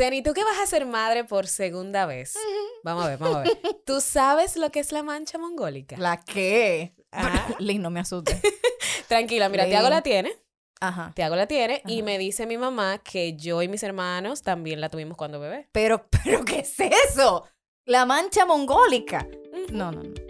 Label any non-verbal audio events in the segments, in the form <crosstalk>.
Ceni, ¿tú qué vas a ser madre por segunda vez? Vamos a ver, vamos a ver. <laughs> ¿Tú sabes lo que es la mancha mongólica? ¿La qué? Ah. <laughs> Lin, no me asuste. <laughs> Tranquila, mira, Lin. Tiago la tiene. Ajá. Tiago la tiene y me dice mi mamá que yo y mis hermanos también la tuvimos cuando bebé. Pero, pero, ¿qué es eso? La mancha mongólica. No, no, no.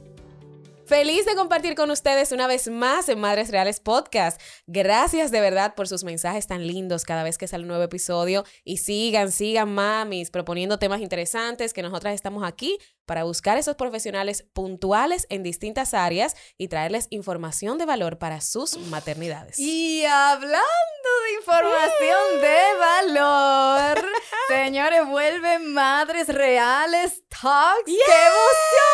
Feliz de compartir con ustedes una vez más en Madres Reales Podcast. Gracias de verdad por sus mensajes tan lindos cada vez que sale un nuevo episodio. Y sigan, sigan, mamis, proponiendo temas interesantes que nosotras estamos aquí para buscar esos profesionales puntuales en distintas áreas y traerles información de valor para sus maternidades. Y hablando de información de valor, <laughs> señores, vuelven Madres Reales Talks. ¡Qué emoción!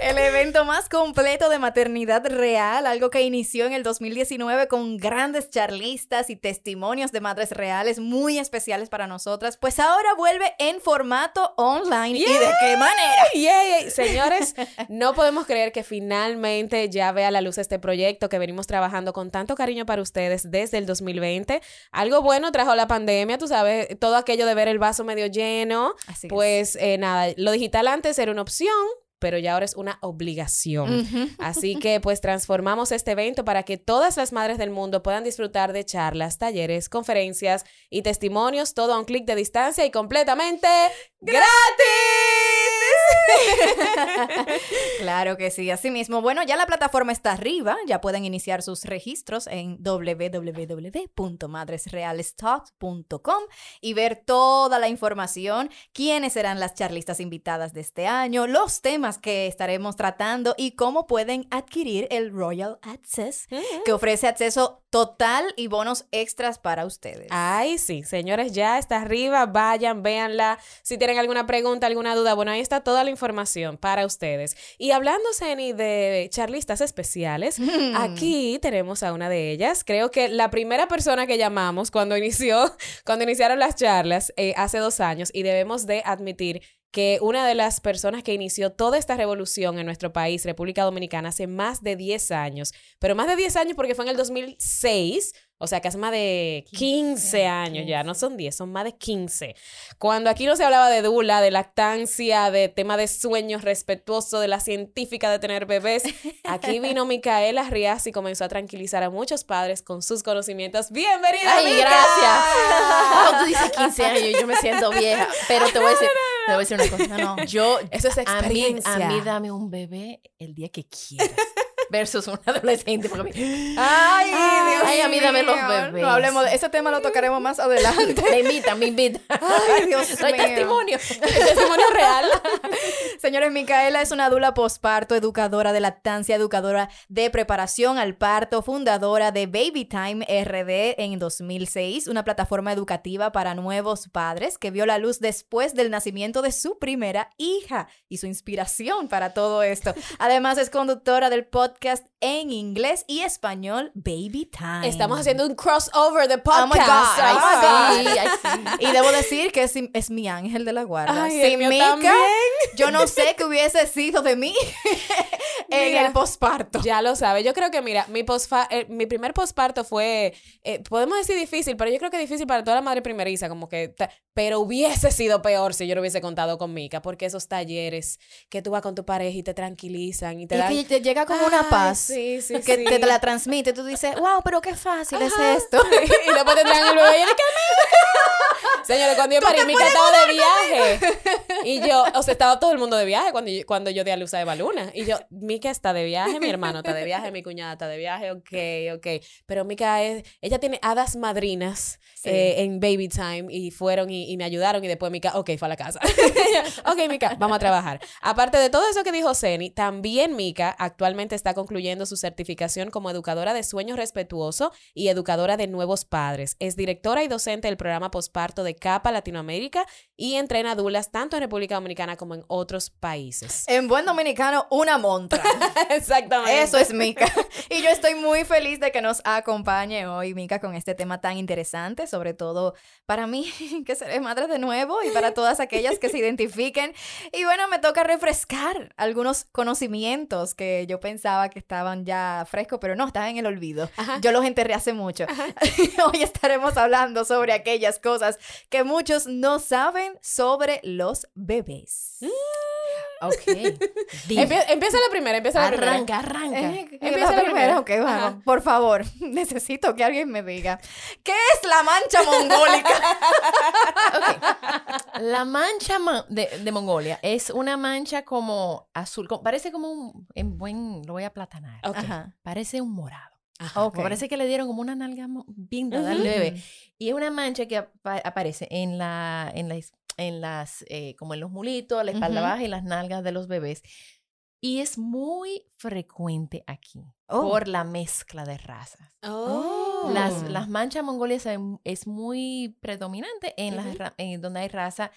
El evento más completo de maternidad real, algo que inició en el 2019 con grandes charlistas y testimonios de madres reales muy especiales para nosotras, pues ahora vuelve en formato online. ¿Y de qué manera? Señores, no podemos creer que finalmente ya vea la luz este proyecto que venimos trabajando con tanto cariño para ustedes desde el 2020. Algo bueno trajo la pandemia, tú sabes, todo aquello de ver el vaso medio lleno. Así. Pues eh, nada, lo digital antes era una opción, pero ya ahora es una obligación. Así que pues transformamos este evento para que todas las madres del mundo puedan disfrutar de charlas, talleres, conferencias y testimonios, todo a un clic de distancia y completamente gratis. <laughs> Claro que sí, así mismo. Bueno, ya la plataforma está arriba, ya pueden iniciar sus registros en www.madresrealestalks.com y ver toda la información, quiénes serán las charlistas invitadas de este año, los temas que estaremos tratando y cómo pueden adquirir el Royal Access, que ofrece acceso total y bonos extras para ustedes. Ay, sí, señores, ya está arriba, vayan, véanla. Si tienen alguna pregunta, alguna duda, bueno, ahí está toda la información para ustedes. Y hablando, Ceni, de charlistas especiales, Mm. aquí tenemos a una de ellas. Creo que la primera persona que llamamos cuando inició, <laughs> cuando iniciaron las charlas eh, hace dos años, y debemos de admitir que una de las personas que inició toda esta revolución en nuestro país, República Dominicana, hace más de 10 años, pero más de 10 años porque fue en el 2006, o sea que hace más de 15 años ya, no son 10, son más de 15. Cuando aquí no se hablaba de dula, de lactancia, de tema de sueños respetuoso, de la científica de tener bebés, <laughs> aquí vino Micaela Rías y comenzó a tranquilizar a muchos padres con sus conocimientos. ¡Bienvenida, Ay, Mica! gracias. <laughs> Wow, tú dices 15 años yo me siento vieja. Pero te voy a decir, te voy a decir una cosa. No, no. Yo, Eso es a mí, experiencia. a mí dame un bebé el día que quieras. Versus un <laughs> adolescente. Porque Ay, Dios Ay, a mí dame los mío. bebés. No hablemos de ese tema, lo tocaremos más adelante. <laughs> me invitan, me invitan. Ay, Dios Doy mío. testimonio. <laughs> Testimonio real. Señores, Micaela es una dula posparto, educadora de lactancia, educadora de preparación al parto, fundadora de Baby Time RD en 2006, una plataforma educativa para nuevos padres que vio la luz después del nacimiento de su primera hija y su inspiración para todo esto. Además, es conductora del podcast en inglés y español Baby Time. Estamos haciendo un crossover de Oh my podcast. God, Ay, oh my God. sí, ay, sí. <laughs> Y debo decir que es, es mi ángel de la guarda. Ay, Sin también. yo no sé qué hubiese sido de mí <laughs> en Mira. el posparto. Ya lo sabe. Yo creo que, mira, mi, eh, mi primer posparto fue, eh, podemos decir difícil, pero yo creo que difícil para toda la madre primeriza, como que, pero hubiese sido peor si yo lo hubiese contado con Mica, porque esos talleres que tú vas con tu pareja y te tranquilizan y te Y dan... que te llega como una paz Sí, sí, que sí. te, te la transmite. Tú dices, wow, pero qué fácil Ajá. es esto. y después te traen el bebé y yo Señores, cuando yo parí, Mica estaba de viaje. Y yo, o sea, estaba todo el mundo de viaje cuando yo, cuando yo di a luz a Eva Luna. Y yo, Mica está de viaje, mi hermano está de viaje, mi cuñada está de viaje, ok, ok. Pero Mica es, ella tiene hadas madrinas eh, en Baby Time y fueron y, y me ayudaron y después Mica, ok, fue a la casa. <laughs> ok, Mica, vamos a trabajar. Aparte de todo eso que dijo Ceni, también Mica actualmente está concluyendo su certificación como educadora de sueño respetuoso y educadora de nuevos padres. Es directora y docente del programa posparto de CAPA Latinoamérica y entrena dulas tanto en República Dominicana como en otros países. En buen dominicano, una montra. <laughs> Exactamente. Eso es Mica. Y yo estoy muy feliz de que nos acompañe hoy, Mica, con este tema tan interesante, sobre todo para mí, <laughs> que seré madre de nuevo, y para todas aquellas que se identifiquen. Y bueno, me toca refrescar algunos conocimientos que yo pensaba que estaban ya frescos, pero no, estaban en el olvido. Ajá. Yo los enterré hace mucho. <laughs> Hoy estaremos hablando sobre aquellas cosas que muchos no saben sobre los bebés. Ok. <laughs> Empie- empieza la primera, empieza la primera. Arranca, arranca. Eh, Empieza la la primera, primera. ok, vamos. Por favor, <laughs> necesito que alguien me diga. ¿Qué es la mancha mongólica? <laughs> La mancha ma- de, de Mongolia es una mancha como azul, como- parece como un, en buen, lo voy a platanar, Ok. Ajá. parece un morado. Ajá. Ok. Me parece que le dieron como una nalga bien dada al Ujú. bebé. Y es una mancha que apa- aparece en la, en las, en las eh, como en los mulitos, la espalda Ujú. baja y las nalgas de los bebés. Y es muy frecuente aquí Oh. por la mezcla de razas. Oh. Las, las manchas mongolias es muy predominante en las Ujú. ra- en donde hay raza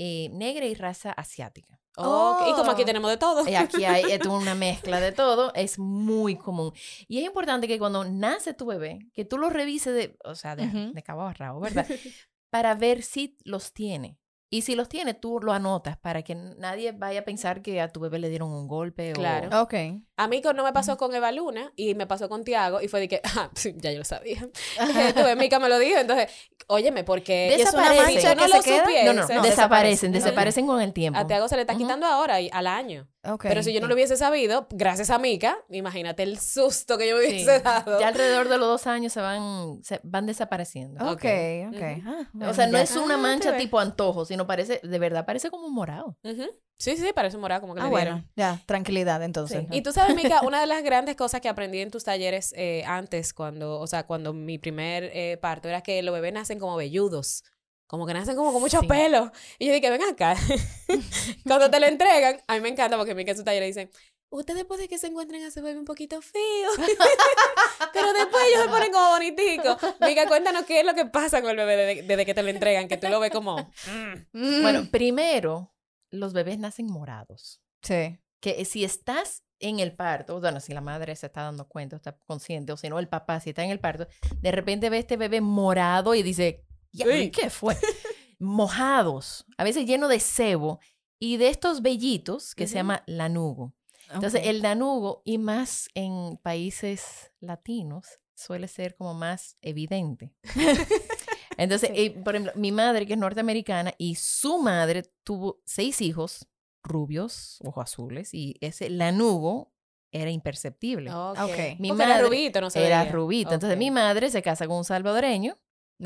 eh, negra y raza asiática. Ok, Y como aquí Oh. tenemos de todo. Y aquí hay es una <laughs> mezcla de todo, es muy común. Y es importante que cuando nace tu bebé, que tú lo revises de, o sea, de, Ujú. de cabo a rabo, ¿verdad? <laughs> Para ver si los tiene. Y si los tiene, tú lo anotas para que nadie vaya a pensar que a tu bebé le dieron un golpe Claro. o... Ok. A mí no me pasó con Eva Luna y me pasó con Tiago y fue de que, <laughs> ah, sí, ya yo lo sabía. <laughs> Tuve, Mica me lo dijo, entonces, óyeme, porque ¿Y es una si mancha yo no que lo se queda? supiese, No, no, no, desaparecen, desaparecen con el tiempo. A Tiago se le está quitando ahora y al año. Ok. Pero si yo no lo hubiese sabido, gracias a Mica, imagínate el susto que yo me Sí. hubiese dado. Ya alrededor de los dos años se van, se van desapareciendo. Ok, Ok. ok. Ujú. Ah, O sea, no ya. es una Ah, mancha tipo antojo, sino parece, de verdad, parece como un morado. Ujú. Sí, sí, parece morado como que Ah, le bueno, dieron. ya, tranquilidad entonces. Sí. Y tú sabes, Mica, una de las grandes cosas que aprendí en tus talleres eh, antes, cuando, o sea, cuando mi primer eh, parto, era que los bebés nacen como velludos. Como que nacen como con mucho Sí. pelo. Y yo dije, ven acá. <laughs> cuando te lo entregan, a mí me encanta porque en su taller dice, ustedes puede que se encuentren a su bebé un poquito feo. <laughs> Pero después ellos se ponen como boniticos. Mica, cuéntanos qué es lo que pasa con el bebé desde, desde que te lo entregan, que tú lo ves como... mm. Mm, Bueno, primero, los bebés nacen morados. sí. Que si estás en el parto, bueno, si la madre se está dando cuenta, está consciente, o si no, el papá, si está en el parto, de repente ve este bebé morado y dice, "Ya, Sí. ¿qué fue? <laughs> Mojados, a veces lleno de sebo y de estos vellitos que se Ujú. llama lanugo. Entonces, Ok. el lanugo, y más en países latinos, suele ser como más evidente. <laughs> Entonces, Sí. eh, por ejemplo, mi madre, que es norteamericana, y su madre tuvo seis hijos rubios, ojos azules, y ese lanugo era imperceptible. Ok. Ok. Mi Porque era madre rubito, no se Era veía. rubito. Entonces, Ok. mi madre se casa con un salvadoreño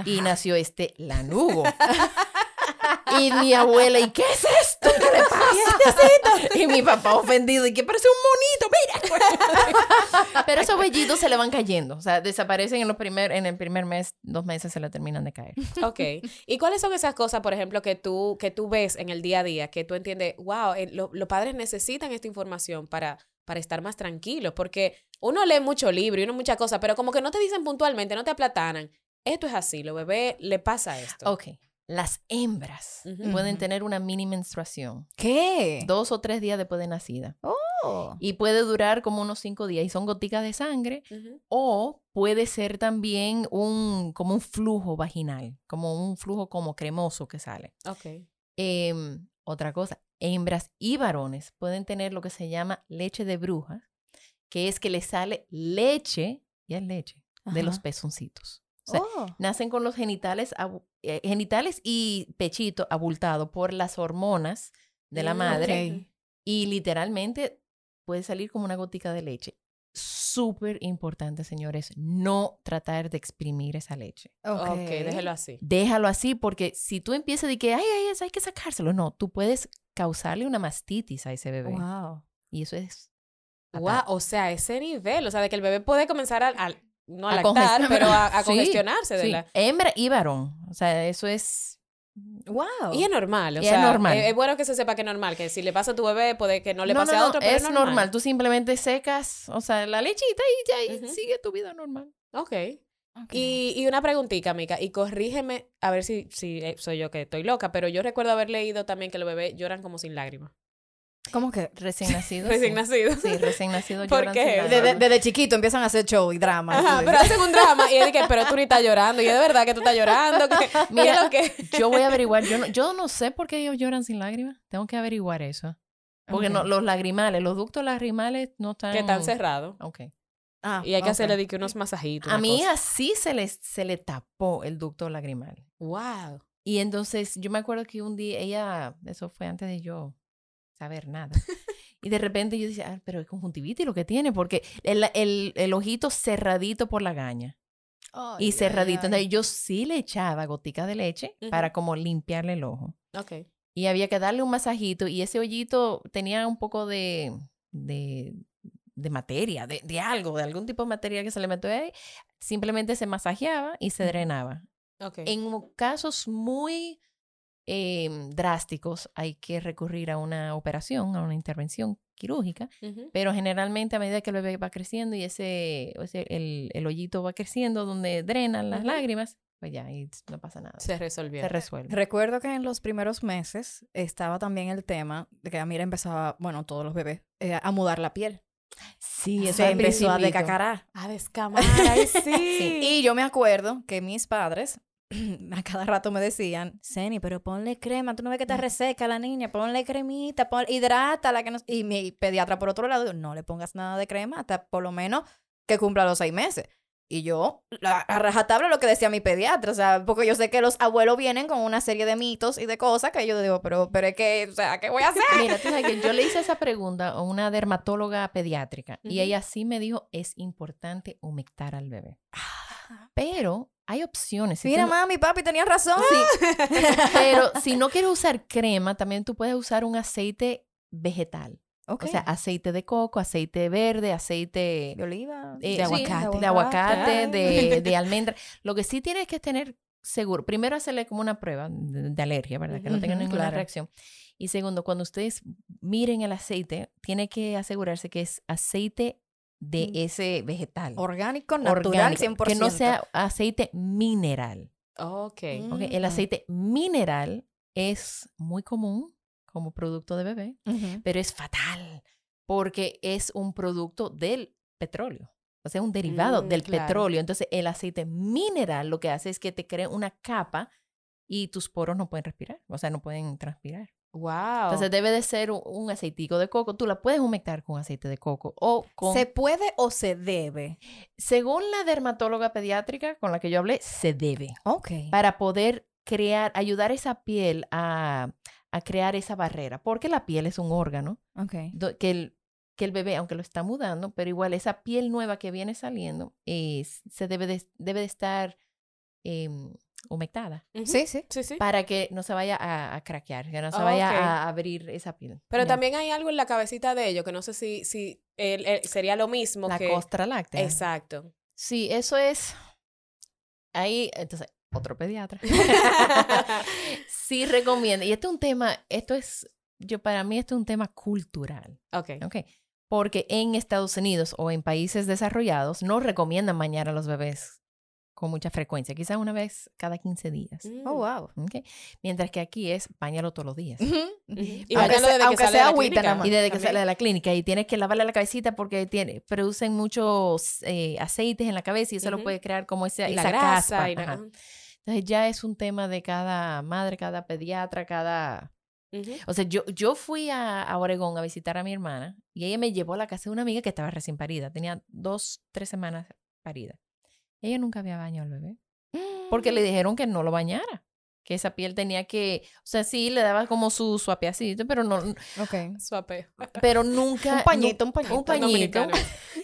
y nació este lanugo. <laughs> y mi abuela, ¿y qué es esto? ¿Qué le pasa? y <laughs> mi papá ofendido, ¿y qué parece un monito? Mira. <laughs> Pero esos vellitos se le van cayendo. O sea, desaparecen en, los primer, en el primer mes, dos meses se le terminan de caer. Ok. ¿Y cuáles son esas cosas, por ejemplo, que tú, que tú ves en el día a día, que tú entiendes, wow, eh, lo- los padres necesitan esta información para, para estar más tranquilos? Porque uno lee mucho libro y uno muchas cosas, pero como que no te dicen puntualmente, no te aplatanan. Esto es así, los bebés le pasa esto. Ok. Las hembras Ujú. pueden Ujú. tener una mini menstruación. ¿Qué? Dos o tres días después de nacida. Oh. Y puede durar como unos cinco días. Y son goticas de sangre. O puede ser también un, como un flujo vaginal, como un flujo como cremoso que sale. Ok. Em, otra cosa, hembras y varones pueden tener lo que se llama leche de bruja, que es que les sale leche, y es leche, de los pezoncitos. O sea, Oh. nacen con los genitales, eh, genitales y pechito abultado por las hormonas de la Mm, madre ok. y literalmente puede salir como una gotica de leche. Súper importante, señores, no tratar de exprimir esa leche. Ok, Ok. déjelo así. Déjalo así porque si tú empiezas de que, ay, ay, eso hay que sacárselo, no, tú puedes causarle una mastitis a ese bebé. Wow. Y eso es... Wow, o sea, ese nivel, o sea, de que el bebé puede comenzar a, a- no a, A lactar, pero a, a <laughs> Sí, congestionarse de Sí, la... hembra y varón. O sea, eso es... Wow. Y es normal, o Y es sea, normal. Es, es bueno que se sepa que es normal, que si le pasa a tu bebé, puede que no le pase a otro, pero es normal. Tú simplemente secas, o sea, la lechita y ya y sigue tu vida normal. Ok. Ok. Y, y una preguntita, Mica, y corrígeme, a ver si, si eh, soy yo que estoy loca, pero yo recuerdo haber leído también que los bebés lloran como sin lágrimas. ¿Cómo que? Recién nacido. Recién sí. nacido. Sí, recién nacido. ¿Por lloran qué? sin Desde-. Desde, chiquito empiezan a hacer show y drama. Ajá, pero hacen un drama y él dice, pero tú ni estás llorando. Y es de verdad que tú estás llorando. ¿Qué, <laughs> Mira, lo que... Yo voy a <laughs> averiguar. Yo no, yo no sé por qué ellos lloran sin lágrimas. Tengo que averiguar eso. Porque no, los lagrimales, los ductos lagrimales no están... Que están cerrados. Ok. Ah, Y hay que ok. hacerle di que unos masajitos. A una mi cosa. hija sí se le, se le tapó el ducto lagrimal. Wow. Y entonces yo me acuerdo que un día ella, eso fue antes de yo saber nada. Y de repente yo decía, ah, pero es conjuntivitis lo que tiene, porque el, el, el ojito cerradito por la gaña y cerradito. Entonces yo sí le echaba goticas de leche para como limpiarle el ojo. Ok. Y había que darle un masajito y ese hoyito tenía un poco de, de, de materia, de, de algo, de algún tipo de materia que se le metió ahí. Simplemente se masajeaba y se drenaba. En casos muy eh, drásticos hay que recurrir a una operación, a una intervención quirúrgica, pero generalmente a medida que el bebé va creciendo y ese, ese- el, el hoyito va creciendo donde drenan las lágrimas, pues ya, ahí no pasa nada. Se resolvió. Se resuelve. Recuerdo que en los primeros meses estaba también el tema de que Amira empezaba, bueno, todos los bebés, eh, a mudar la piel. Sí, eso Se empezó a decacarar. A descamar. Ay, <laughs> sí. Y yo me acuerdo que mis padres <clears throat> a cada rato me decían, Seni, pero ponle crema, tú no ves que está reseca la niña, ponle cremita, pon, hidrátala. Que no... Y mi pediatra por otro lado, no le pongas nada de crema hasta por lo menos que cumpla los seis meses. Y yo, la- a rajatabla lo que decía mi pediatra, o sea, porque yo sé que los abuelos vienen con una serie de mitos y de cosas que yo digo, pero, pero es que, o sea, ¿qué voy a hacer? Mira, tú sabes que yo le hice <laughs> esa pregunta a una dermatóloga pediátrica y Ujú. ella sí me dijo, es importante humectar al bebé. Pero hay opciones. Mira, no- mami, papi, tenías razón. <laughs> pero si no quieres usar crema, también tú puedes usar un aceite vegetal. Ok. O sea, aceite de coco, aceite verde, aceite de oliva. eh, De sí, aguacate. de, aguacate, de, <laughs> de almendra. Lo que sí tienes que tener seguro, primero hacerle como una prueba de, de alergia, ¿verdad? Que no tengan Ujú, ninguna claro. reacción. Y segundo, cuando ustedes miren el aceite, tiene que asegurarse que es aceite de Mm. ese vegetal. Orgánico, natural, orgánico, 100%. Que no sea aceite mineral. Ok. Mm. ¿ok? El Ujú. aceite mineral es muy común como producto de bebé, pero es fatal porque es un producto del petróleo. O sea, un derivado Mm, del claro. petróleo. Entonces, el aceite mineral lo que hace es que te crea una capa y tus poros no pueden respirar. O sea, no pueden transpirar. Wow. Entonces, debe de ser un, un aceitico de coco. Tú la puedes humectar con aceite de coco o con... ¿Se puede o se debe? Según la dermatóloga pediátrica con la que yo hablé, se debe. Ok. para poder crear, ayudar esa piel a, a crear esa barrera, porque la piel es un órgano Ok. do- que el, que el bebé, aunque lo está mudando, pero igual esa piel nueva que viene saliendo, es- se debe de, debe de estar em, humectada. Sí, sí. Sí, sí. para que no se vaya a, a craquear, que no se Ah, vaya a abrir esa piel. Pero Ya. también hay algo en la cabecita de ellos que no sé si, si el- el- sería lo mismo la que... costra láctea. Exacto. Sí, eso es. Ahí, entonces, otro pediatra. <laughs> sí recomienda. Y este es un tema, esto es, yo para mí esto es un tema cultural, ok. ¿ok? Porque en Estados Unidos o en países desarrollados no recomiendan bañar a los bebés con mucha frecuencia, quizás una vez cada 15 días. Mm. Oh, wow. ¿ok? Mientras que aquí es bañalo todos los días. Y aunque sea, desde que aunque sale de sea la agüita clínica. nada más. Y desde que También. sale de la clínica y tienes que lavarle la cabecita porque tiene, producen muchos eh, aceites en la cabeza y eso lo puede crear como esa, Y la grasa. caspa. y la-. Entonces ya es un tema de cada madre, cada pediatra, cada... O sea, yo, yo fui a, a Oregón a visitar a mi hermana y ella me llevó a la casa de una amiga que estaba recién parida. Tenía dos, tres semanas parida. Ella nunca había bañado al bebé porque le <gasps> dijeron que no lo bañara. Que esa piel tenía que... O sea, sí, le daba como su suapeacito, pero no... Ok. Suape. Pero nunca... Un pañito, un pañito. Un pañito,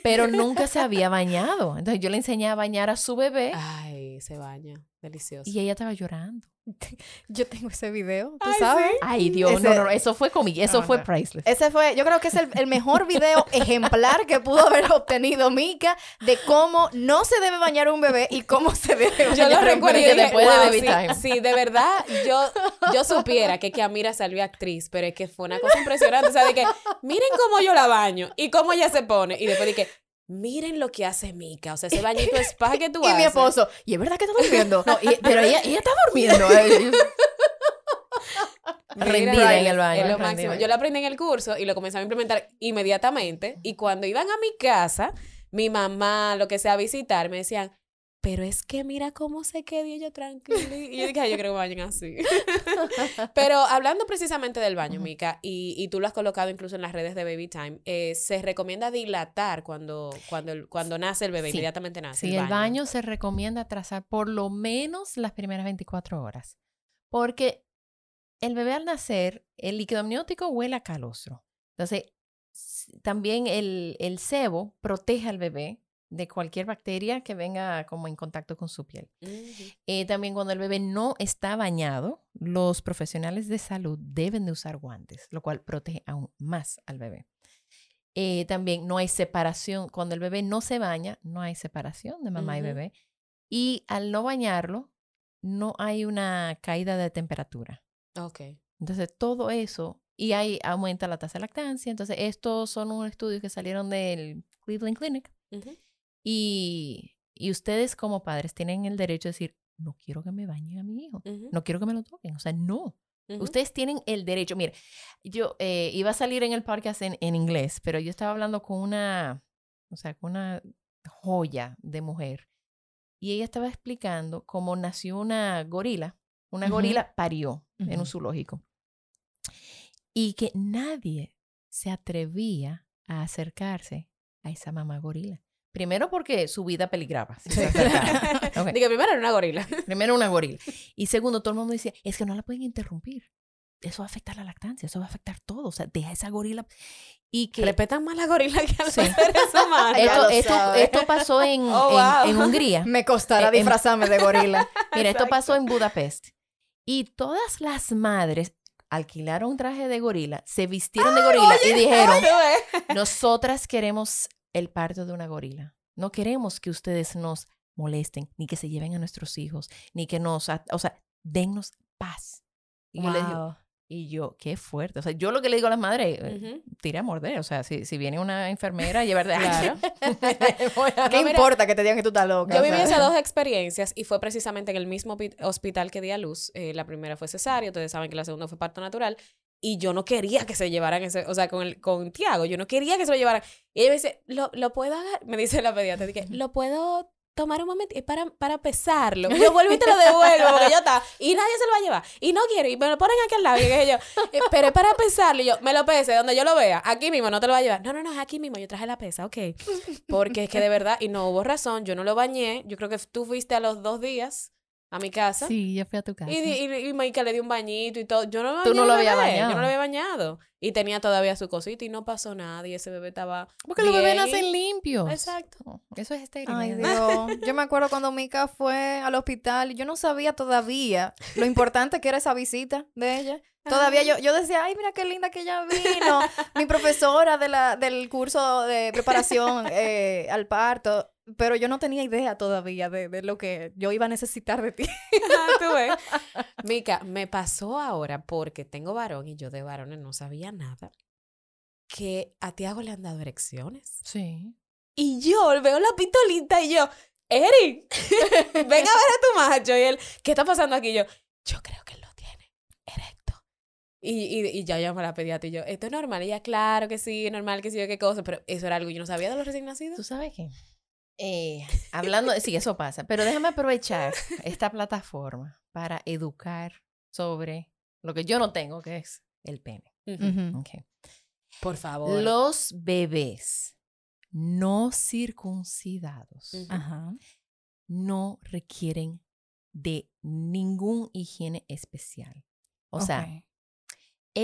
pero <laughs> nunca se había bañado. Entonces yo le enseñé a bañar a su bebé Ay, se baña. Delicioso. y ella estaba llorando. <laughs> Yo tengo ese video, ¿tú Ay, sabes? sí. Ay, Dios, Ese- no, no, eso fue conmigo, eso No, fue no. priceless. Ese fue, yo creo que es el, el mejor video <laughs> ejemplar que pudo haber obtenido Mika de cómo no se debe bañar un bebé y cómo se debe Yo bañar lo un recuerdo yo dije, después de Baby Time. si de verdad yo, yo supiera que, que Amira salió actriz, pero es que fue una cosa impresionante. O sea, de que miren cómo yo la baño y cómo ella se pone. Y después dije, miren lo que hace Mika. O sea, ese bañito es <laughs> paja que tú Y haces. mi esposo, ¿y es verdad que está durmiendo? <laughs> No, y- pero ella, ella está durmiendo. <laughs> rendida en el baño. Es lo máximo. Yo lo aprendí en el curso y lo comencé a implementar inmediatamente. Y cuando iban a mi casa, mi mamá, lo que sea, a visitar, me decían, pero es que mira cómo se quedó yo tranquila. Y yo dije, "Ay, yo creo que vayan así. <laughs> pero hablando precisamente del baño. Mica, y, y tú lo has colocado incluso en las redes de Baby Time, eh, se recomienda dilatar cuando, cuando, cuando nace el bebé, Sí. inmediatamente nace. Sí, el baño se recomienda trazar por lo menos las primeras 24 horas. Porque el bebé al nacer, el líquido amniótico huele a calostro. Entonces, también el, el sebo protege al bebé de cualquier bacteria que venga como en contacto con su piel. Eh, también cuando el bebé no está bañado, los profesionales de salud deben de usar guantes, lo cual protege aún más al bebé. Eh, también no hay separación. Cuando el bebé no se baña, no hay separación de mamá y bebé. Y al no bañarlo, no hay una caída de temperatura. Ok. Entonces, todo eso, y ahí aumenta la tasa de lactancia. Entonces, estos son unos estudios que salieron del Cleveland Clinic. Ujú. Y, y ustedes como padres tienen el derecho de decir, no quiero que me bañen a mi hijo, no quiero que me lo toquen. O sea, no. Ustedes tienen el derecho. Mire, yo eh, iba a salir en el podcast en, en inglés, pero yo estaba hablando con una, o sea, con una joya de mujer. Y ella estaba explicando cómo nació una gorila. Una gorila parió en un zoológico. Y que nadie se atrevía a acercarse a esa mamá gorila. Primero porque su vida peligraba. si se acercaban. Ok. Digo, primero era una gorila. Primero una gorila. Y segundo, todo el mundo decía, es que no la pueden interrumpir. Eso va a afectar la lactancia, eso va a afectar todo. O sea, deja esa gorila. Y que Respetan más la gorila que a los Sí. seres humanos. Ya esto, esto, pasó <laughs> en, Oh, en- wow. en Hungría. Me costará Eh, disfrazarme de gorila. <laughs> Mira, esto pasó en Budapest. Y todas las madres alquilaron un traje de gorila, se vistieron de gorila y dijeron, Tú ves. nosotras queremos el parto de una gorila. No queremos que ustedes nos molesten, ni que se lleven a nuestros hijos, ni que nos, o sea, dennos paz. Y yo le digo, Wow. y yo, qué fuerte. O sea, yo lo que le digo a las madres, eh, Ujú. tira a morder. O sea, si, si viene una enfermera a llevar de Claro. <laughs> <laughs> ¿Qué No, mira, importa que te digan que tú estás loca? Yo viví esas dos <laughs> experiencias y fue precisamente en el mismo pi- hospital que di a luz. Eh, la primera fue cesárea, ustedes saben que la segunda fue parto natural. Y yo no quería que se llevaran ese, o sea, con, el, con Tiago, yo no quería que se lo llevaran. Y ella me dice, ¿lo, lo puedo agarrar? Me dice la pediatra, dije, ¿lo puedo tomar un momento para, para pesarlo? Yo vuelvo y te lo devuelvo porque yo está. Y nadie se lo va a llevar. Y no quiero. Y me lo ponen aquí al lado. Y dije yo, "Eh, pero es para pesarlo. Y yo, me lo pese donde yo lo vea. Aquí mismo, no te lo va a llevar. No, no, no, es aquí mismo. Yo traje la pesa, ok. Porque es que de verdad, y no hubo razón, yo no lo bañé. Yo creo que tú fuiste a los dos días a mi casa. Sí, yo fui a tu casa. Y, y, y Maika le dio un bañito y todo. Yo no me Tú no lo habías bebé, Yo bañado. no lo había bañado. Y tenía todavía su cosita y no pasó nada. Y ese bebé estaba. Porque los bebés nacen limpios. Exacto. Oh, Eso es estéril. Ay. Dios. <laughs> Yo me acuerdo cuando Mika fue al hospital y yo no sabía todavía lo importante que era esa visita de ella. Todavía yo, yo decía, ay, mira qué linda que ella vino. Mi profesora de la, del curso de preparación <laughs> eh, al parto. Pero yo no tenía idea todavía de, de lo que yo iba a necesitar de ti. Tú. <laughs> Mica, me pasó ahora porque tengo varón y yo de varones no sabía nada. Que a Tiago le han dado erecciones. Sí. Y yo veo la pistolita y yo, Eri, <laughs> ven a ver a tu macho. Y él, ¿qué está pasando aquí? Y yo, yo creo que él lo tiene erecto. Y, y, y ya llamo a la pediatra y yo, ¿esto es normal? Y ella, claro que sí, normal que sí, qué cosa. Pero eso era algo que yo no sabía de los recién ¿Tú nacidos. sabes qué? Eh, hablando, sí, eso pasa, pero déjame aprovechar esta plataforma para educar sobre lo que yo no tengo, que es el pene. Ujú. Ok. Por favor. Los bebés no circuncidados no requieren de ningún higiene especial. O sea.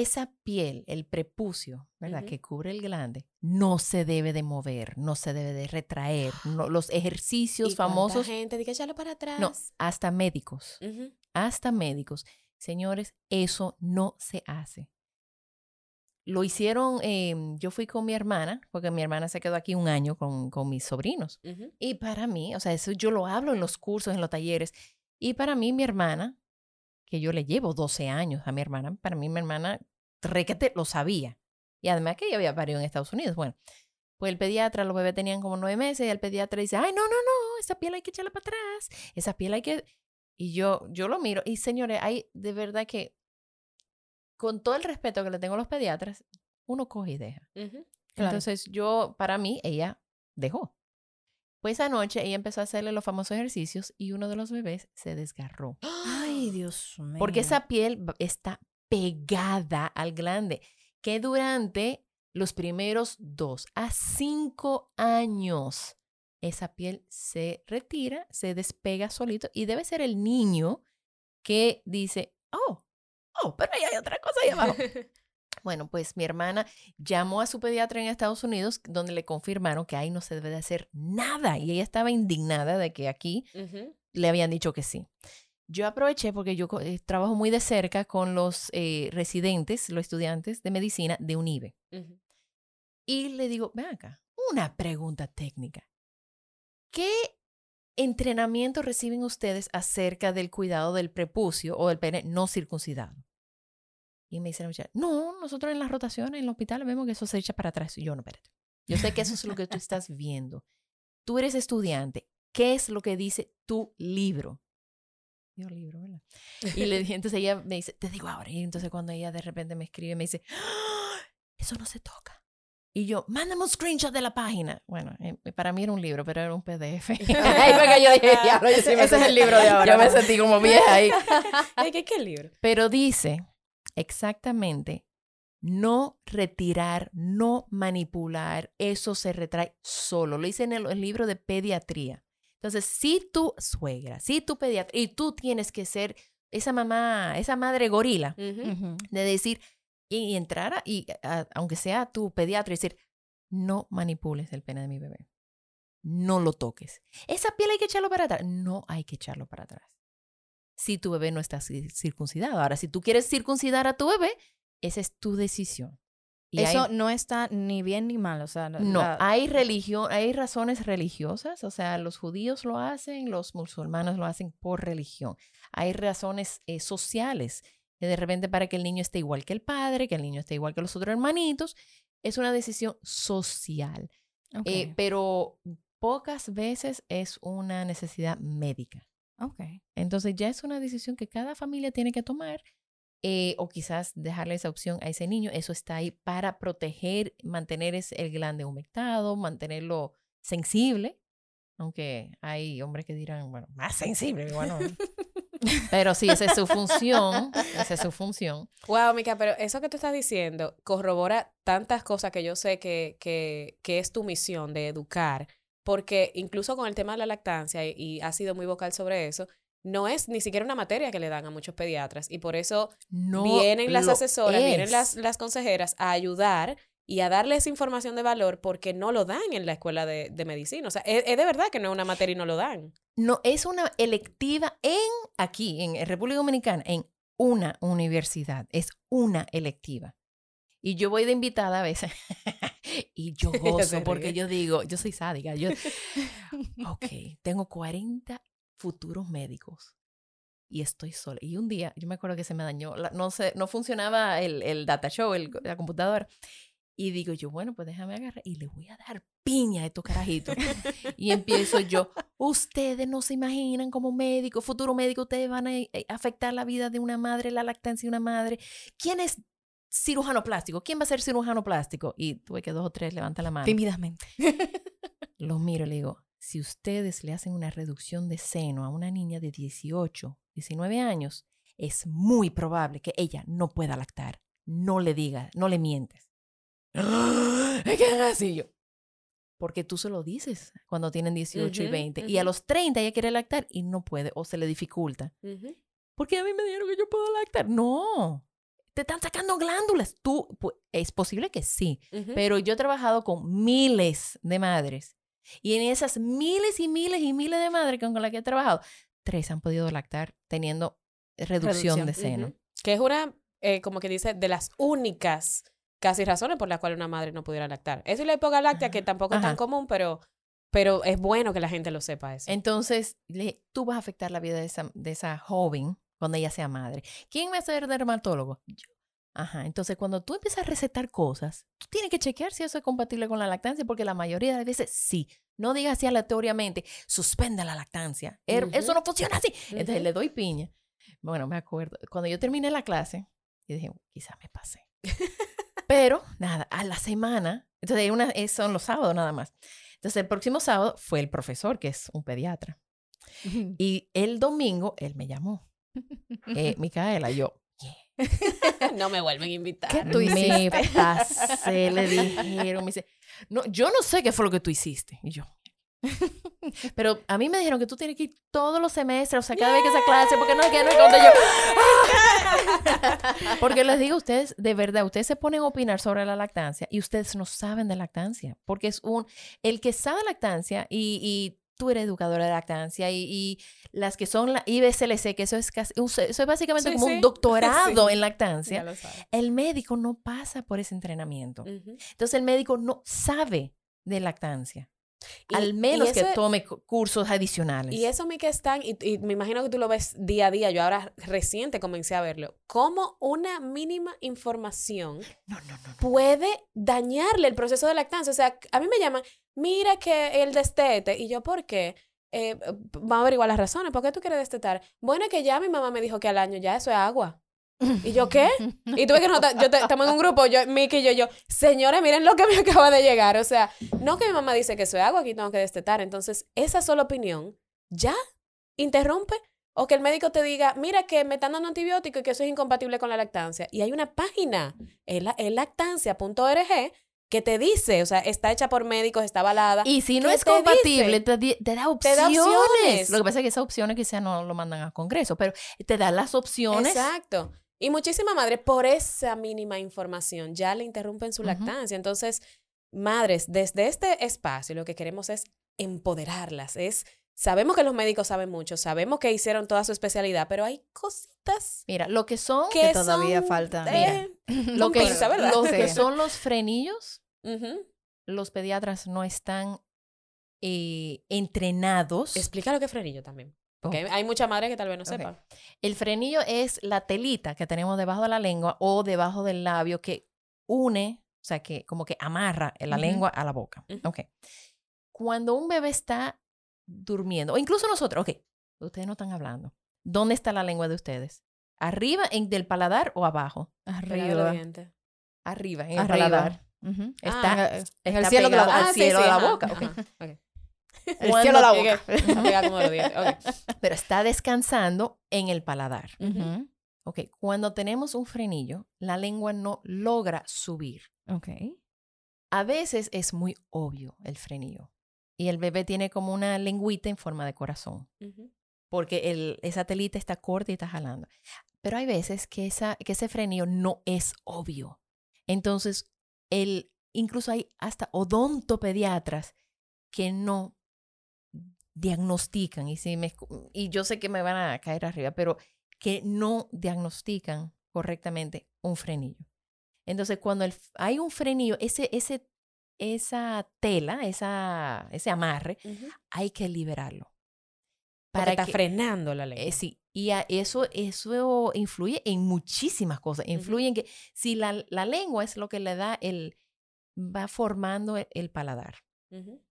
Esa piel, el prepucio, ¿verdad? Que cubre el glande, no se debe de mover, no se debe de retraer. no- los ejercicios ¿Y famosos, gente, di que échalo para atrás. no, hasta médicos, hasta médicos. Señores, eso no se hace. Lo hicieron, eh, yo fui con mi hermana, porque mi hermana se quedó aquí un año con, con mis sobrinos. Y para mí, o sea, eso yo lo hablo en los cursos, en los talleres. Y para mí, mi hermana, que yo le llevo 12 años a mi hermana, para mí mi hermana requete lo sabía. Y además que ella había parido en Estados Unidos. Bueno, pues el pediatra, los bebés tenían como nueve meses y el pediatra dice, ay, no, no, no, esa piel hay que echarla para atrás, esa piel hay que... Y yo, yo lo miro y señores, hay de verdad que con todo el respeto que le tengo a los pediatras, uno coge y deja. Entonces, yo, para mí, ella dejó. Pues anoche ella empezó a hacerle los famosos ejercicios y uno de los bebés se desgarró. Ay, <gasps> Dios mío. Porque esa piel está pegada al glande, que durante los primeros dos a cinco años esa piel se retira, se despega solito y debe ser el niño que dice, oh, oh, pero ahí hay otra cosa ahí abajo. <laughs> Bueno, pues mi hermana llamó a su pediatra en Estados Unidos donde le confirmaron que ahí no se debe de hacer nada y ella estaba indignada de que aquí le habían dicho que sí. Yo aproveché porque yo eh, trabajo muy de cerca con los eh, residentes, los estudiantes de medicina de UNIBE. Y le digo, ven acá, una pregunta técnica. ¿Qué entrenamiento reciben ustedes acerca del cuidado del prepucio o del pene no circuncidado? Y me dice la muchacha, no, nosotros en las rotaciones, en el hospital, vemos que eso se echa para atrás. Y yo, no, espérate. Yo sé que eso es lo que tú estás viendo. Tú eres estudiante. ¿Qué es lo que dice tu libro? Yo, libro, ¿verdad? Y le dije, entonces ella me dice, te digo ahora. Y entonces cuando ella de repente me escribe, me dice, "¡Ah! eso no se toca. Y yo, mándame un screenshot de la página. Bueno, eh, para mí era un libro, pero era un PDF. <laughs> Ahí fue que yo dije, "Diablo, yo sí Ese- me ese es el libro de <laughs> ahora, Yo me ¿no? sentí como vieja ahí. <laughs> ¿qué, qué libro? Pero dice exactamente, no retirar, no manipular, eso se retrae solo. Lo dice en el, el libro de pediatría. Entonces, si tu suegra, si tu pediatra, y tú tienes que ser esa mamá, esa madre gorila, de decir, y, y entrar, a- y a- aunque sea tu pediatra, y decir, no manipules el pene de mi bebé. No lo toques. Esa piel hay que echarlo para atrás. No hay que echarlo para atrás. Si tu bebé no está cir- circuncidado. Ahora, si tú quieres circuncidar a tu bebé, esa es tu decisión. Y hay- Eso no está ni bien ni mal, o sea, no, la- hay religión, hay razones religiosas, o sea, los judíos lo hacen, los musulmanes lo hacen por religión. Hay razones eh, sociales, que de repente para que el niño esté igual que el padre, que el niño esté igual que los otros hermanitos, es una decisión social, eh, pero pocas veces es una necesidad médica. Ok. Entonces ya es una decisión que cada familia tiene que tomar eh, o quizás dejarle esa opción a ese niño. Eso está ahí para proteger, mantener ese- el glande humectado, mantenerlo sensible. Aunque hay hombres que dirán, bueno, más sensible, bueno. <laughs> Pero sí, esa es su función. Esa es su función. Wow, Mica, pero eso que tú estás diciendo corrobora tantas cosas que yo sé que, que, que es tu misión de educar, porque incluso con el tema de la lactancia, y, y has sido muy vocal sobre eso, no es ni siquiera una materia que le dan a muchos pediatras, y por eso No vienen las asesoras, vienen las, las consejeras a ayudar y a darles información de valor porque no lo dan en la escuela de, de medicina. O sea, es, es de verdad que no es una materia y no lo dan. No, es una electiva en aquí, en República Dominicana, en una universidad. Es una electiva. Y yo voy de invitada a veces. <laughs> y yo Se gozo porque yo digo, yo soy sádica. Yo, <laughs> ok, tengo 40 futuros médicos y estoy sola. Y un día, yo me acuerdo que se me dañó, la- no sé, no funcionaba el, el data show, el- la computadora. Y digo yo, bueno, pues déjame agarrar y le voy a dar piña a estos carajitos. <laughs> y empiezo yo, ustedes no se imaginan como médico, futuro médico, ustedes van a eh, afectar la vida de una madre, la lactancia de una madre. ¿Quién es cirujano plástico? ¿Quién va a ser cirujano plástico? Y tuve que dos o tres levantan la mano. Tímidamente. <laughs> Los miro y le digo, si ustedes le hacen una reducción de seno a una niña de 18, 19 años, es muy probable que ella no pueda lactar. No le digas, no le mientes. <gasps> ¿Qué es así yo? Porque tú se lo dices cuando tienen 18 y Ujú, 20. Y a los 30 ella quiere lactar y no puede o se le dificulta. Ujú. Porque a mí me dijeron que yo puedo lactar. No. Te están sacando glándulas. Tú, es posible que sí. Pero yo he trabajado con miles de madres. Y en esas miles y miles y miles de madres con las que he trabajado, tres han podido lactar teniendo reducción, Reducción, de seno. Que es una, eh, como que dice, de las únicas casi razones por las cuales una madre no pudiera lactar. Eso y la hipogaláctea, que tampoco es tan común, pero, pero es bueno que la gente lo sepa eso. Entonces, le- tú vas a afectar la vida de esa, de esa joven cuando ella sea madre. ¿Quién va a ser dermatólogo? Yo. Ajá, entonces cuando tú empiezas a recetar cosas, tú tienes que chequear si eso es compatible con la lactancia, porque la mayoría de las veces sí. No digas así aleatoriamente, suspende la lactancia. Er- Ujú. Eso no funciona así. Entonces Ujú. le doy piña. Bueno, me acuerdo, cuando yo terminé la clase, Y dije, quizás me pasé. <laughs> Pero nada, a la semana, entonces una, eh, son los sábados nada más. Entonces el próximo sábado fue el profesor, que es un pediatra. Y el domingo él me llamó. Eh, <laughs> Micaela, yo, <laughs> no me vuelven a invitar. ¿Qué tú me hiciste? pasé, le dijeron, me dice, no, yo no sé qué fue lo que tú hiciste. Y yo, pero a mí me dijeron que tú tienes que ir todos los semestres, o sea, cada vez que esa clase, porque no es que no cuando yo. <laughs> porque les digo a ustedes, de verdad, ustedes se ponen a opinar sobre la lactancia y ustedes no saben de lactancia, porque es un, el que sabe lactancia y, y tú eres educadora de lactancia y, y las que son la IBCLC, que eso es casi, eso es básicamente Sí, como sí. un <laughs> doctorado Sí. en lactancia. El médico no pasa por ese entrenamiento. Entonces el médico no sabe de lactancia. Y- al menos que tome cu- cursos adicionales. Y eso, mi que están, y, y me imagino que tú lo ves día a día, yo ahora reciente comencé a verlo, como una mínima información No, no, no. puede dañarle el proceso de lactancia. O sea, a mí me llaman, mira que el destete, y yo, ¿por qué? Eh, vamos a averiguar las razones, ¿por qué tú quieres destetar? Bueno, es que ya mi mamá me dijo que al año ya eso es agua. ¿Y yo qué? Y tuve que notar, yo te- estamos en un grupo, yo, Miki y yo, yo, señores, miren lo que me <laughs> acaba de llegar. O sea, no que mi mamá dice que eso es agua, aquí tengo que destetar. Entonces, esa sola opinión ya interrumpe. O que el médico te diga, mira que me están dando antibiótico y que eso es incompatible con la lactancia. Y hay una página, el, el lactancia.org, que te dice, o sea, está hecha por médicos, está avalada. Y si no ¿Qué es te compatible, te, da Te opciones. da opciones. Lo que pasa es que esas opciones quizás no lo mandan a Congreso, pero te da las opciones. Exacto. Y muchísimas madres, por esa mínima información, ya le interrumpen su lactancia. Entonces, madres, desde este espacio lo que queremos es empoderarlas. Es, sabemos que los médicos saben mucho, sabemos que hicieron toda su especialidad, pero hay cositas Mira, lo que son, que todavía son, falta. eh, <laughs> lo que, lo que son los frenillos, los pediatras no están eh, entrenados. Explica lo que es frenillo también. Porque hay- muchas madres que tal vez no Ok. sepan. El frenillo es la telita que tenemos debajo de la lengua o debajo del labio que une, o sea, que como que amarra la Ujú. lengua a la boca. Ujú. Ok. Cuando un bebé está durmiendo, o incluso nosotros, ok, ustedes no están hablando. ¿Dónde está la lengua de ustedes? ¿Arriba en, del paladar o abajo? Arriba. Arriba, en el Arriba. paladar. Ujú. Está, Ah, en el está cielo de la pegado boca. al sí, cielo sí, de la ajá, boca. ok. ajá, ok. <laughs> El cielo de la boca. Está pegado como los dientes. Ok. <laughs> Pero está descansando en el paladar. Ujú. Ok, cuando tenemos un frenillo, la lengua no logra subir. Ok. A veces es muy obvio el frenillo y el bebé tiene como una lengüita en forma de corazón Ujú. porque el, esa telita está corta y está jalando. Pero hay veces que, esa, que ese frenillo no es obvio. Entonces, el, incluso hay hasta odontopediatras que no diagnostican, y, si me escu- y yo sé que me van a caer arriba, pero que no diagnostican correctamente un frenillo. Entonces, cuando el hay un frenillo, ese, ese, esa tela, esa, ese amarre, hay que liberarlo. Porque está que- frenando la lengua. eh, sí, y a- eso, eso influye en muchísimas cosas. Influye en que si la, la lengua es lo que le da el, va formando el, el paladar. Ujú.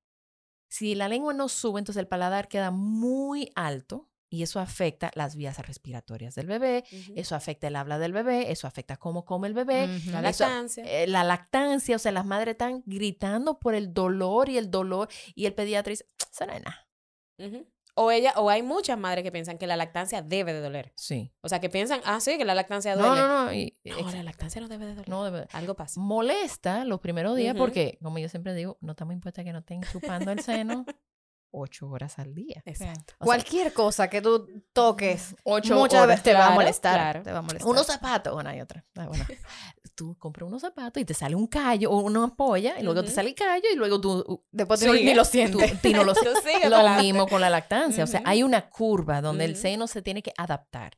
Si la lengua no sube, entonces el paladar queda muy alto y eso afecta las vías respiratorias del bebé, eso afecta el habla del bebé, eso afecta cómo come el bebé. La eso- lactancia. eh, la lactancia, o sea, las madres están gritando por el dolor y el dolor y el pediatra dice. Ujú. O ella, o hay muchas madres que piensan que la lactancia debe de doler. Sí. O sea, que piensan, ah, sí, que la lactancia duele. No, no, no. y- No, la lactancia no debe de doler. no debe- Algo pasa. molesta los primeros días porque, como yo siempre digo, no estamos impuestos a que no estén chupando el seno <laughs> ocho horas al día. Exacto. O sea, Cualquier cosa que tú toques, ocho muchas horas. veces te va a Claro, molestar. claro. Te va a molestar. Unos zapatos, bueno, hay otra. Ah, bueno. <laughs> Tú compras unos zapatos y te sale un callo o una polla, y luego te sale el callo y luego tú, uh, Después tú ni lo <laughs> sientes. tú no lo sigue Lo mismo con la lactancia. O sea, hay una curva donde el seno se tiene que adaptar,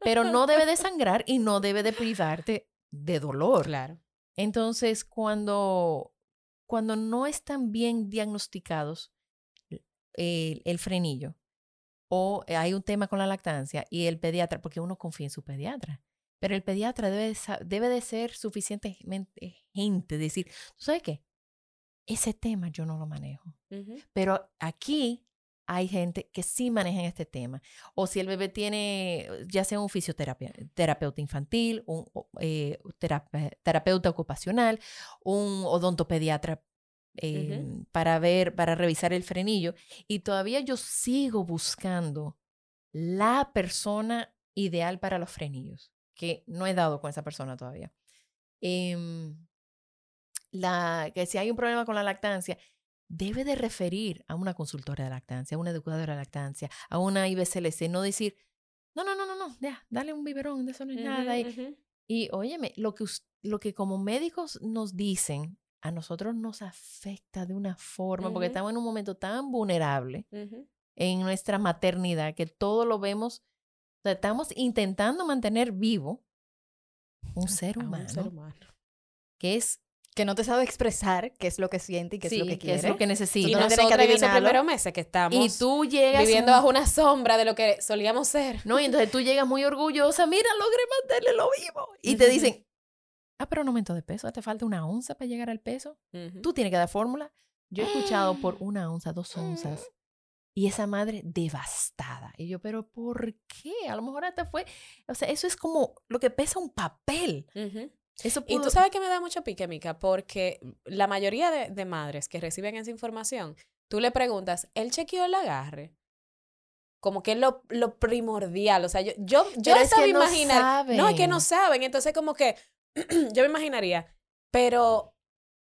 pero no debe de <laughs> sangrar y no debe de privarte de dolor. Claro. Entonces, cuando, cuando no están bien diagnosticados el, el frenillo o hay un tema con la lactancia y el pediatra, porque uno confía en su pediatra, pero el pediatra debe, de debe de ser suficientemente gente, decir, ¿tú sabes qué? Ese tema yo no lo manejo, pero aquí hay gente que sí maneja este tema. O si el bebé tiene, ya sea un fisioterapeuta infantil, un eh, terapeuta ocupacional, un odontopediatra eh, para ver, para revisar el frenillo. Y todavía yo sigo buscando la persona ideal para los frenillos, que no he dado con esa persona todavía. Em, la, que si hay un problema con la lactancia, debe de referir a una consultora de lactancia, a una educadora de lactancia, a una IBCLC, no decir, no, no, no, no, no, ya, dale un biberón, de eso no es nada. Y, y óyeme, lo que, lo que como médicos nos dicen, a nosotros nos afecta de una forma, porque estamos en un momento tan vulnerable en nuestra maternidad que todo lo vemos, estamos intentando mantener vivo un ser humano, un ser humano. que es que no te sabe expresar qué es lo que siente y qué es lo que quiere. Qué es lo que necesita. Y no nosotros que en esos primeros meses que estamos y tú llegas viviendo bajo una sombra de lo que solíamos ser. No, y entonces tú llegas muy orgullosa, mira, logré mantenerle lo vivo. Y te dicen, ah, pero un aumento de peso, te falta una onza para llegar al peso. Tú tienes que dar fórmula. Yo he escuchado por <gasps> una onza, dos onzas. Y esa madre devastada. Y yo, pero ¿por qué? A lo mejor hasta fue, o sea, eso es como lo que pesa un papel. Y tú sabes que me da mucho pique, Mica, porque la mayoría de, madres que reciben esa información, tú le preguntas, ¿él chequeó el agarre? Como que es lo, lo primordial. O sea, yo, yo, yo estaba imaginar. No, es que no saben. Entonces, como que <clears throat> yo me imaginaría, pero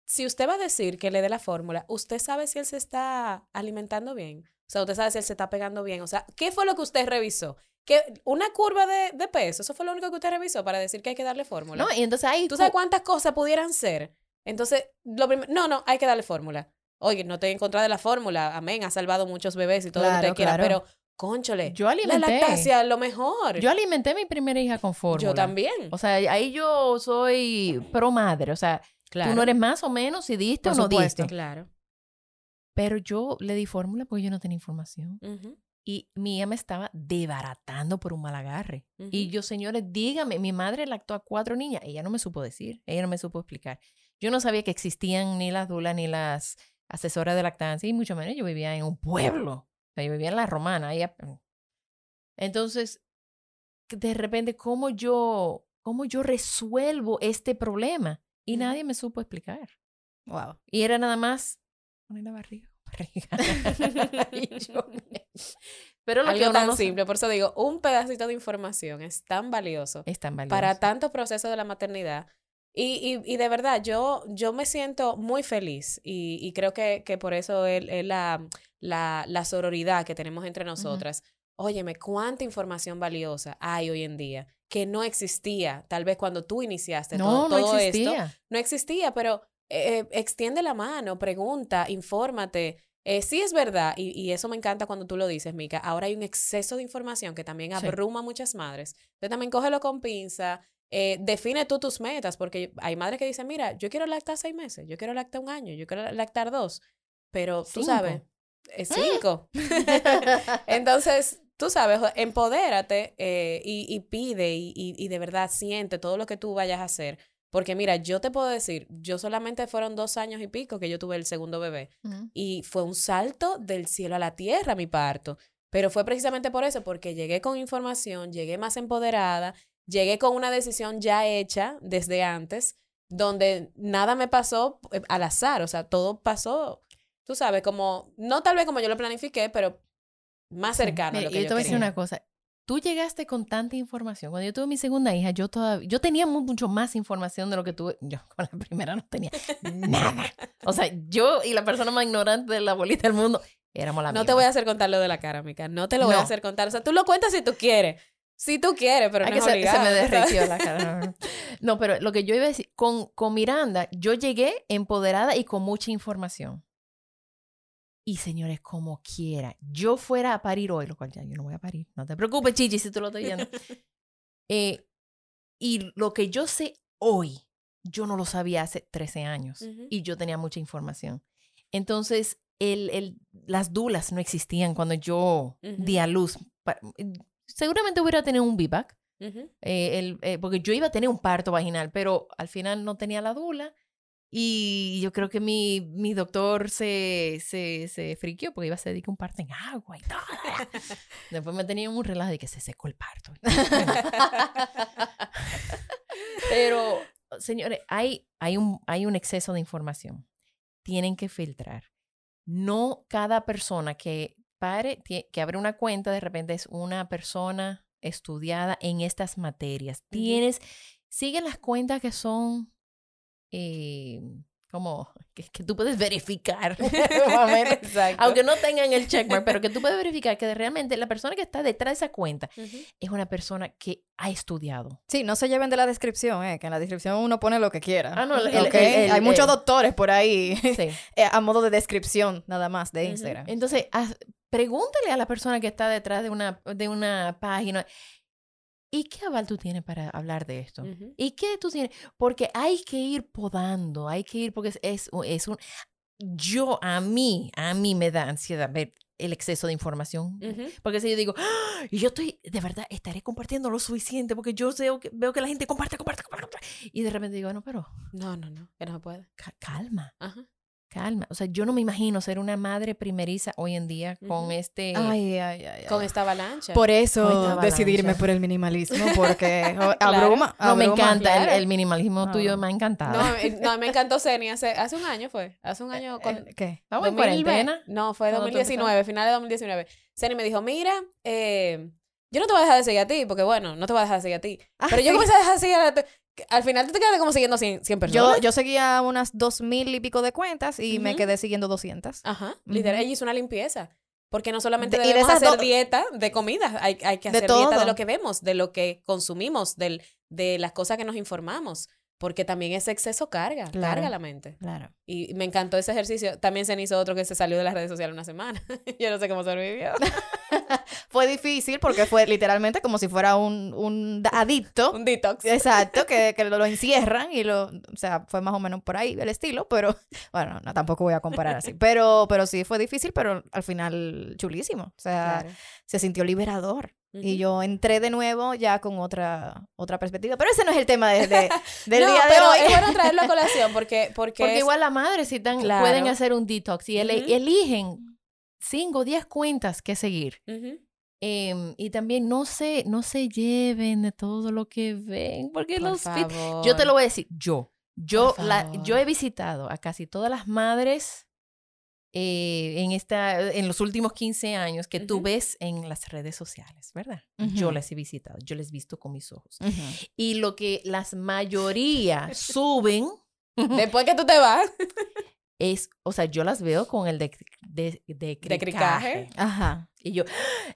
si usted va a decir que le dé la fórmula, ¿usted sabe si él se está alimentando bien? O sea, usted sabe si él se está pegando bien. O sea, ¿qué fue lo que usted revisó? que una curva de, de, peso, eso fue lo único que usted revisó para decir que hay que darle fórmula. No, y entonces ahí... ¿Tú sabes cuántas cosas pudieran ser? Entonces, lo no, no, hay que darle fórmula. Oye, no estoy en contra de la fórmula, amén, ha salvado muchos bebés y todo lo que usted quiera, pero conchole, yo alimenté. la lactancia lo mejor. Yo alimenté a mi primera hija con fórmula. Yo también. O sea, ahí yo soy pro madre, o sea, claro. tú no eres más o menos si diste o no diste. Claro. Pero yo le di fórmula porque yo no tenía información. Y mi hija me estaba debaratando por un mal agarre. Y yo, señores, dígame, mi madre lactó a cuatro niñas. Ella no me supo decir, ella no me supo explicar. Yo no sabía que existían ni las dulas ni las asesoras de lactancia, y mucho menos yo vivía en un pueblo. O sea, yo vivía en la romana. Mm. Entonces, de repente, ¿cómo yo, cómo yo resuelvo este problema? Y nadie me supo explicar. Wow. Y era nada más poner la barriga. <laughs> <laughs> Pero lo que tan simple, por eso digo, un pedacito de información es tan valioso, es tan valioso. para tanto proceso de la maternidad. Y, y, y, de verdad, yo, yo me siento muy feliz y, y creo que, que, por eso es, la, la, la, sororidad que tenemos entre nosotras. Óyeme, cuánta información valiosa hay hoy en día que no existía, tal vez cuando tú iniciaste todo, todo esto. No existía, pero eh, extiende la mano, pregunta, infórmate. Eh, sí es verdad, y, y, eso me encanta cuando tú lo dices, Mica. Ahora hay un exceso de información que también abruma a muchas madres. Entonces también cógelo con pinza, eh, define tú tus metas, porque hay madres que dicen, mira, yo quiero lactar seis meses, yo quiero lactar un año, yo quiero lactar dos, pero tú sabes, es cinco. <laughs> <laughs> Entonces, tú sabes, empodérate y, y, pide y, y de verdad siente todo lo que tú vayas a hacer porque mira, yo te puedo decir, yo solamente fueron dos años y pico que yo tuve el segundo bebé. Y fue un salto del cielo a la tierra mi parto. Pero fue precisamente por eso, porque llegué con información, llegué más empoderada, llegué con una decisión ya hecha desde antes, donde nada me pasó eh, al azar, o sea, todo pasó, tú sabes, como, no tal vez como yo lo planifiqué, pero más cercano a lo que yo, yo te voy a decir una cosa, tú llegaste con tanta información. Cuando yo tuve mi segunda hija, yo todavía, yo tenía mucho más información de lo que tuve. Yo con la primera no tenía nada. O sea, yo y la persona más ignorante de la bolita del mundo éramos la No te voy a hacer contar lo de la cara, Mica. No te lo voy a hacer contar. O sea, tú lo cuentas si tú quieres. Si tú quieres, pero no es se, se, me derritió la cara. No, pero lo que yo iba a decir, con, con Miranda, yo llegué empoderada y con mucha información. Y señores, como quiera, yo fuera a parir hoy, lo cual ya yo no voy a parir. No te preocupes, Chichi, si tú lo estás viendo. <laughs> eh, y lo que yo sé hoy, yo no lo sabía hace 13 años y yo tenía mucha información. Entonces, el, el, las dulas no existían cuando yo di a luz. Seguramente hubiera tenido un VBAC, eh, el, eh, porque yo iba a tener un parto vaginal, pero al final no tenía la dula Y yo creo que mi, mi doctor se, se, se friqueó porque iba a ser de que un parto en agua y todo. <laughs> Después me tenía un relajo de que se secó el parto. <laughs> Pero, señores, hay, hay, un, hay un exceso de información. Tienen que filtrar. No cada persona que pare, que abre una cuenta, de repente es una persona estudiada en estas materias. Tienes, sigue las cuentas que son eh, como que, que tú puedes verificar. <laughs> Aunque no tengan el checkmark, pero que tú puedes verificar que realmente la persona que está detrás de esa cuenta Ujú. es una persona que ha estudiado. Sí, no se lleven de la descripción, eh, que en la descripción uno pone lo que quiera. Ah, no, el- ¿ok? el- el- Hay muchos el- doctores por ahí Sí. <laughs> eh, a modo de descripción nada más de. Instagram. Entonces, haz- pregúntale a la persona que está detrás de una, de una página, ¿y qué aval tú tienes para hablar de esto? Ujú. ¿Y qué tú tienes? Porque hay que ir podando, hay que ir porque es, es, es un... Yo, a mí, a mí me da ansiedad ver el exceso de información. Ujú. Porque si yo digo, "Ah, y yo estoy, de verdad, estaré compartiendo lo suficiente porque yo veo que, veo que la gente comparte, comparte, comparte, comparte". Y de repente digo, no, pero No, no, no, que no se puede. ca- calma, Ajá. Calma. O sea, yo no me imagino ser una madre primeriza hoy en día con este... Ay, ay, ay. Con esta avalancha. Por Con eso decidirme por el minimalismo, porque <laughs> oh, Claro. abruma, no, me encanta el- claro. el, minimalismo No. tuyo, me ha encantado. No, eh, no, me encantó Ceni hace, hace un año fue. Hace un año. Con, Eh, ¿Qué? Estamos en 2020. cuarentena. No, fue cuando tú 2019, finales de 2019. Ceni me dijo, mira, eh, yo no te voy a dejar de seguir a ti, porque bueno, no te voy a dejar de seguir a ti. Ah, Pero yo sí. comencé a dejar de seguir a ti. Al final tú te quedaste como siguiendo 100, 100 Yo, personas. yo seguía unas dos mil y pico de cuentas y me quedé siguiendo 200. Ajá, literal, Ujú. ella hizo una limpieza. Porque no solamente De- debemos hacer dieta de comida, hay, hay que De hacer dieta de lo que vemos, de lo que consumimos, del, de las cosas que nos informamos. Porque también ese exceso carga, Claro. carga la mente. Claro. Y me encantó ese ejercicio. También se hizo otro que se salió de las redes sociales una semana. <laughs> Yo no sé cómo sobrevivió. <laughs> Fue difícil porque fue literalmente como si fuera un, un adicto. Un detox. Exacto, que, que lo, lo <laughs> encierran y lo, o sea, fue más o menos por ahí el estilo, pero bueno, no, tampoco voy a comparar así, pero, pero sí fue difícil, pero al final chulísimo, o sea, Claro. se sintió liberador y Ujú. yo entré de nuevo ya con otra, otra perspectiva, pero ese no es el tema de, de- <laughs> del no, día de pero hoy. es bueno <laughs> traerlo a colación porque, porque, Porque es- igual las madres sí tan- Claro. pueden hacer un detox y ele- Ujú. eligen 5 o 10 cuentas que seguir. Ujú. Em, y también no se, no se lleven de todo lo que ven, porque Por los favor. Yo te lo voy a decir, yo. Yo, la, yo he visitado a casi todas las madres eh, en, esta, en los últimos 15 años que tú Ujú. ves en las redes sociales, ¿verdad? Yo Ujú. las he visitado, yo les he visto con mis ojos. Ujú. Y lo que las mayoría <laughs> suben Después que tú te vas, <laughs> es, o sea, yo las veo con el de, de, de, De cricaje. cricaje. Ajá. Y yo,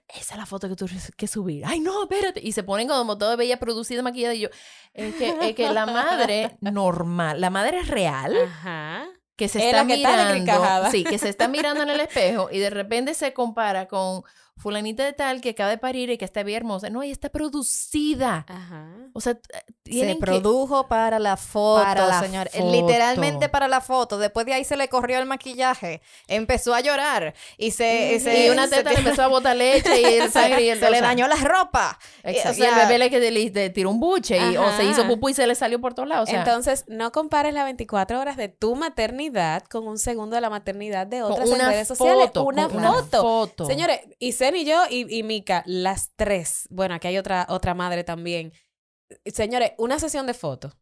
esa es la foto que tú tienes que subir. Ay, no, espérate. Y se ponen como toda bella, producida, maquillada. Y yo, es que, es que la madre <laughs> normal, la madre real, Ajá. Que se Es está que mirando, sí, que se está mirando en el espejo y de repente se compara con fulanita de tal que acaba de parir y que está bien hermosa. No, ella está producida. Ajá. O sea, tienen Se que- produjo para la foto, Para la señor. foto. Literalmente para la foto. Después de ahí se le corrió el maquillaje. Empezó a llorar. Y se... y se- y una se teta le empezó a botar leche y el <laughs> sangre y el se le sea, dañó la ropa. Y, o Exacto. y el sea, bebé le, que le, le tiró un buche y, o se hizo pupú y se le salió por todos lados. O sea, Entonces, no compares las 24 horas de tu maternidad con un segundo de la maternidad de con otras en una redes sociales. foto, una con foto. foto. Señores, y Zen y yo y, y Mika, las tres. Bueno, aquí hay otra, otra madre también. Señores, una sesión de fotos.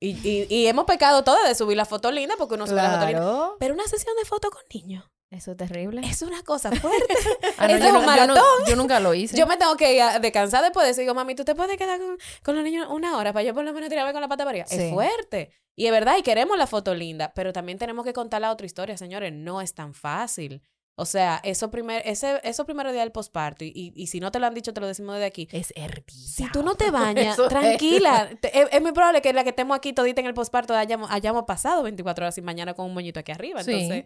Y, y, y hemos pecado todas de subir la foto linda porque uno sube la foto linda. Claro. Pero una sesión de fotos con niños Eso es terrible. es una cosa fuerte. <laughs> Ah, no, Eso yo es un no- yo no- maratón. Yo nunca lo hice. Yo me tengo que ir a descansar después de eso. Digo, mami, tú te puedes quedar con, con los niños una hora para yo por lo menos tirarme con la pata para arriba. Sí. Es fuerte. Y es verdad, y queremos la foto linda, pero también tenemos que contar la otra historia, señores. No es tan fácil. O sea, eso primer, ese, eso primero día del posparto, y, y, y si no te lo han dicho, te lo decimos desde aquí. es hervida. Si tú no te <laughs> bañas, tranquila. Te- es, es muy probable que la que estemos aquí todita en el posparto hayamos, hayamos pasado 24 horas sin mañana con un moñito aquí arriba. Sí. Entonces,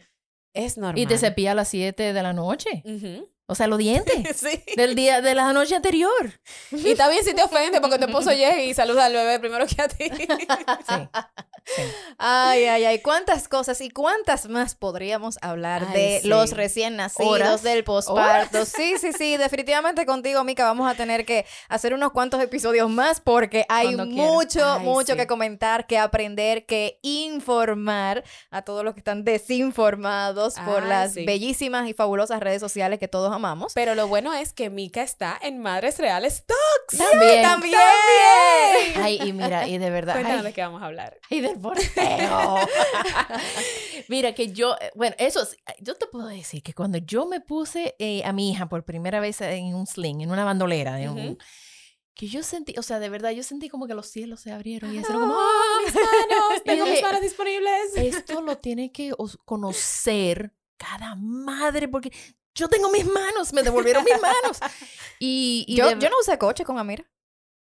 es normal. Y te cepilla a las 7 de la noche. O sea, los dientes. <laughs> Sí. del día, de la noche anterior. Y está bien si te ofende porque tu esposo llega y saluda al bebé primero que a ti. Sí. Sí. Ay, ay, ay, cuántas cosas y cuántas más podríamos hablar Ay, de sí. los recién nacidos, Horas. del posparto. Sí, sí, sí, definitivamente contigo, Mica, vamos a tener que hacer unos cuantos episodios más porque hay Cuando mucho, Ay, mucho que comentar, que aprender, que informar a todos los que están desinformados por Ay, las bellísimas y fabulosas redes sociales que todos amamos. Pero lo bueno es que Mika está en Madres Reales Talks. También. ¡También! Ay, y mira, y de verdad. Cuéntanos ay, de qué vamos a hablar. Ay, del porteo. <laughs> Mira, que yo, eh, bueno, eso, yo te puedo decir que cuando yo me puse eh, a mi hija por primera vez en un sling, en una bandolera, un- que yo sentí, o sea, de verdad, yo sentí como que los cielos se abrieron y eso era como, ¡ah! ¡Ah, mis manos! <laughs> Tengo Y mis manos disponibles. esto lo tiene que conocer cada madre, porque yo tengo mis manos, me devolvieron mis manos. <laughs> Y, y Yo, de- yo no usé coche con Amira.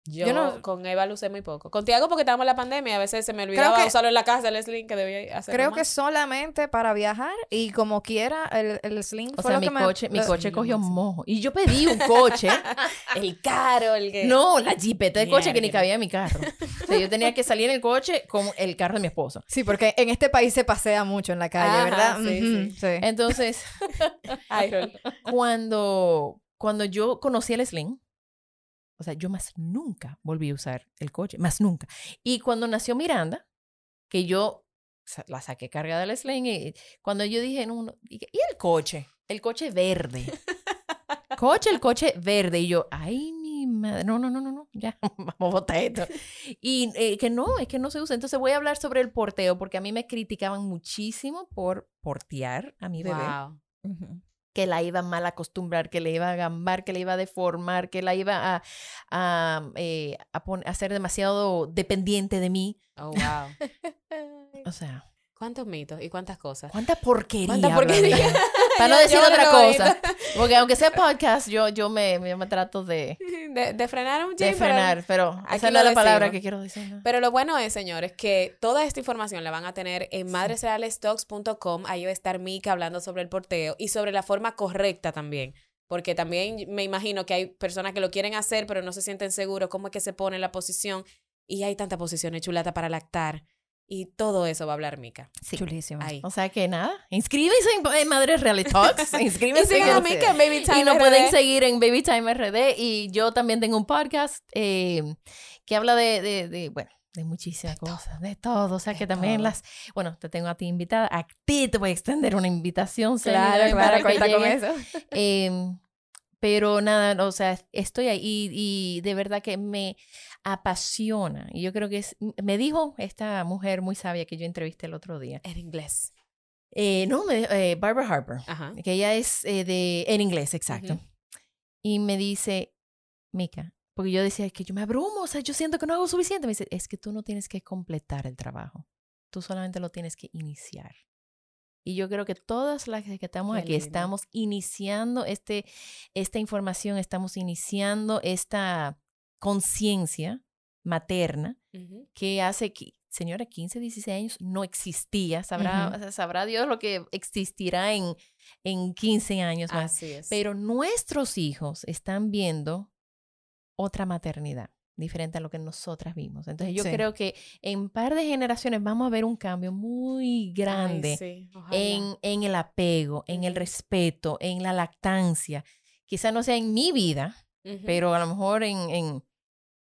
Yo, yo no- con Eva lo usé muy poco. Con Tiago porque estábamos en la pandemia a veces se me olvidaba que- usarlo en la casa, el sling que debía hacer. Creo que solamente para viajar y como quiera el, el sling o fue sea, lo mi que me- coche, mi coche cogió mojo. Y yo pedí un coche. <laughs> el caro, el que... No, la jipeta de coche que ni cabía en mi carro. O sea, yo tenía que salir en el coche con el carro de mi esposo. Sí, porque en este país se pasea mucho en la calle, Ajá, ¿verdad? sí, sí. sí. Entonces, <laughs> Ay, <laughs> cuando, cuando yo conocí el Sling, o sea, yo más nunca volví a usar el coche, más nunca. Y cuando nació Miranda, que yo la saqué cargada del Sling, y cuando yo dije, no, no, y, y el coche, el coche verde. Coche, el coche verde. Y yo, ay, mi madre, no, no, no, no, no, ya, <laughs> vamos a botar esto. <laughs> Y eh, que no, es que no se usa. Entonces voy a hablar sobre el porteo, porque a mí me criticaban muchísimo por portear a mi bebé Wow. Ujú. Que la iba a mal acostumbrar, que le iba a gambar, que le iba a deformar, que la iba a, a, eh, a ser demasiado dependiente de mí. Oh, wow. <laughs> O sea, ¿Cuántos mitos y cuántas cosas? cuánta porquería. ¿Cuánta de porquería? <laughs> Para no decir otra cosa. Porque aunque sea podcast, yo, yo me, me, me trato de, De, de frenar un de chin, pero- frenar, pero esa no es la palabra que quiero decir. ¿no? Pero lo bueno es, señores, que toda esta información la van a tener en madresrealestalks.com. Ahí va a estar Mika hablando sobre el porteo y sobre la forma correcta también. Porque también me imagino que hay personas que lo quieren hacer, pero no se sienten seguros cómo es que se pone la posición. Y hay tantas posiciones chulata para lactar. Y todo eso va a hablar Mika. Sí. Chulísimo. Ahí. O sea que nada, inscríbense en, en Madres Reality <laughs> Talks. Y Inscríbense sigan a que- Mika en Baby Time Y nos RD. pueden seguir en Baby Time RD. Y yo también tengo un podcast eh, que habla de, de, de, bueno, de muchísimas cosas, de todo. O sea De que también todo. las, bueno, te tengo a ti invitada. A ti te voy a extender una invitación. Claro, claro, cuenta con eso. Em, pero nada, o sea, estoy ahí y, y de verdad que me apasiona. Y yo creo que es, me dijo esta mujer muy sabia que yo entrevisté el otro día. En inglés. Eh, no, me, eh, Barbara Harper Ajá. que ella es eh, de, en inglés, exacto. Ujú. Y me dice, Mica, porque yo decía, es que yo me abrumo, o sea, yo siento que no hago suficiente. Me dice, es que tú no tienes que completar el trabajo, tú solamente lo tienes que iniciar. Y yo creo que todas las que estamos Qué aquí lindo. estamos iniciando este, esta información, estamos iniciando esta conciencia materna que hace, que, señora, 15, 16 años no existía. Sabrá, sabrá Dios lo que existirá en, en 15 años más. Así es. Pero nuestros hijos están viendo otra maternidad diferente a lo que nosotras vimos. Entonces yo Sí. creo que en un par de generaciones vamos a ver un cambio muy Ay, grande sí, en, en el apego, en el respeto, en la lactancia. Quizá no sea en mi vida, pero a lo mejor en, en,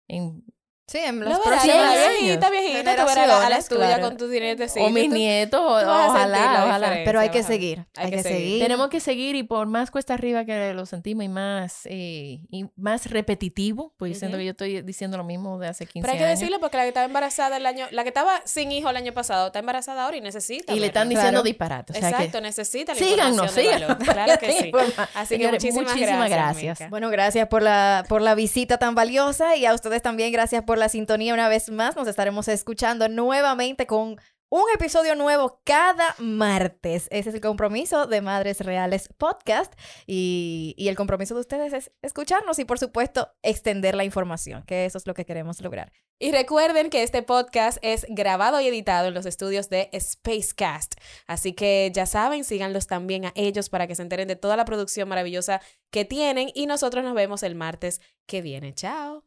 en Sí, en próximos ya años. viejita, viejita, tú verás a las Generaciones, tuyas claro. con tus nietecitos. o mis nietos, ojalá, ojalá. Pero hay que seguir, Hay hay que que seguir. seguir. Tenemos que seguir y por más cuesta arriba que lo sentimos y más, eh, y más repetitivo, pues Ujú. que yo estoy diciendo lo mismo de hace 15 Pero hay que años. decirlo porque la que estaba embarazada el año, la que estaba sin hijo el año pasado, está embarazada ahora y necesita. y le están diciendo Claro. disparates. O sea Exacto, que, necesita la síganos, síganos. Claro que sí. <laughs> Así que muchísimas, muchísimas gracias. gracias. Bueno, gracias por la, por la visita tan valiosa y a ustedes también gracias la sintonía una vez más. Nos estaremos escuchando nuevamente con un episodio nuevo cada martes. Ese es el compromiso de Madres Reales Podcast y, y el compromiso de ustedes es escucharnos y por supuesto extender la información, que eso es lo que queremos lograr. Y recuerden que este podcast es grabado y editado en los estudios de Spacecast. Así que ya saben, síganlos también a ellos para que se enteren de toda la producción maravillosa que tienen. Y nosotros nos vemos el martes que viene. Chao.